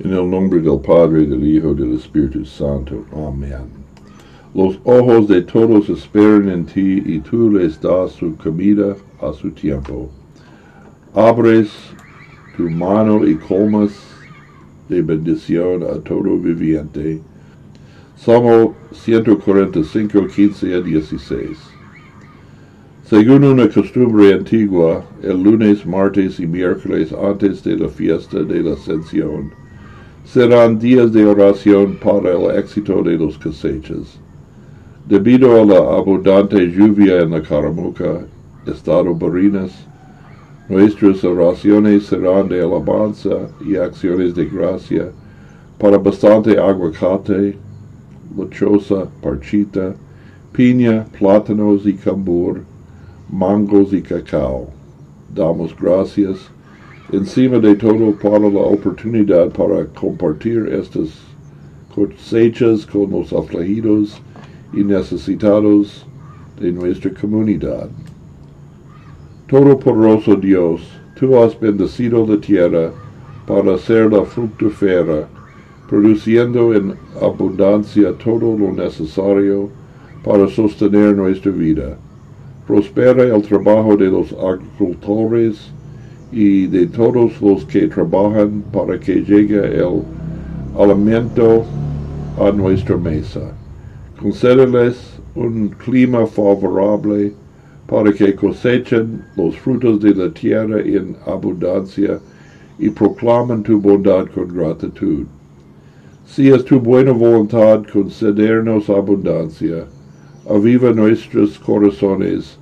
En el nombre del Padre, del Hijo, del Espíritu Santo. Amén. Los ojos de todos esperan en ti y tú les das su comida a su tiempo. Abres tu mano y colmas de bendición a todo viviente. Salmo 145, 15 a 16. Según una costumbre antigua, el lunes, martes y miércoles antes de la fiesta de la Ascensión, serán días de oración para el éxito de los cosechas. Debido a la abundante lluvia en la Caramuca, estado Barinas, nuestras oraciones serán de alabanza y acciones de gracia para bastante aguacate, lechosa, parchita, piña, plátanos y cambur, mangos y cacao. Damos gracias encima de todo para la oportunidad para compartir estas cosechas con los afligidos y necesitados de nuestra comunidad. Todopoderoso Dios, tú has bendecido la tierra para hacerla fructífera, produciendo en abundancia todo lo necesario para sostener nuestra vida. Prospera el trabajo de los agricultores y de todos los que trabajan para que llegue el alimento a nuestra mesa. Concédeles un clima favorable para que cosechen los frutos de la tierra en abundancia y proclamen tu bondad con gratitud. Si es tu buena voluntad concedernos abundancia, aviva nuestros corazones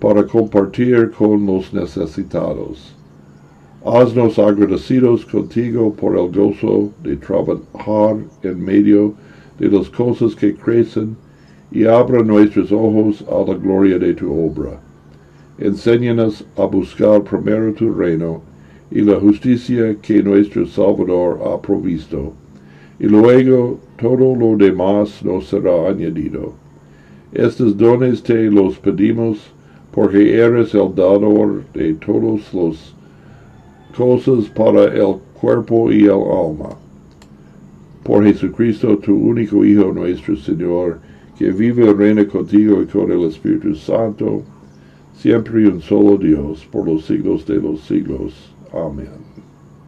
para compartir con los necesitados. Haznos agradecidos contigo por el gozo de trabajar en medio de las cosas que crecen y abra nuestros ojos a la gloria de tu obra. Enséñanos a buscar primero tu reino y la justicia que nuestro Salvador ha provisto, y luego todo lo demás nos será añadido. Estos dones te los pedimos porque eres el dador de todos los cosas para el cuerpo y el alma. Por Jesucristo, tu único Hijo nuestro Señor, que vive y reina contigo y con el Espíritu Santo, siempre y un solo Dios, por los siglos de los siglos. Amén.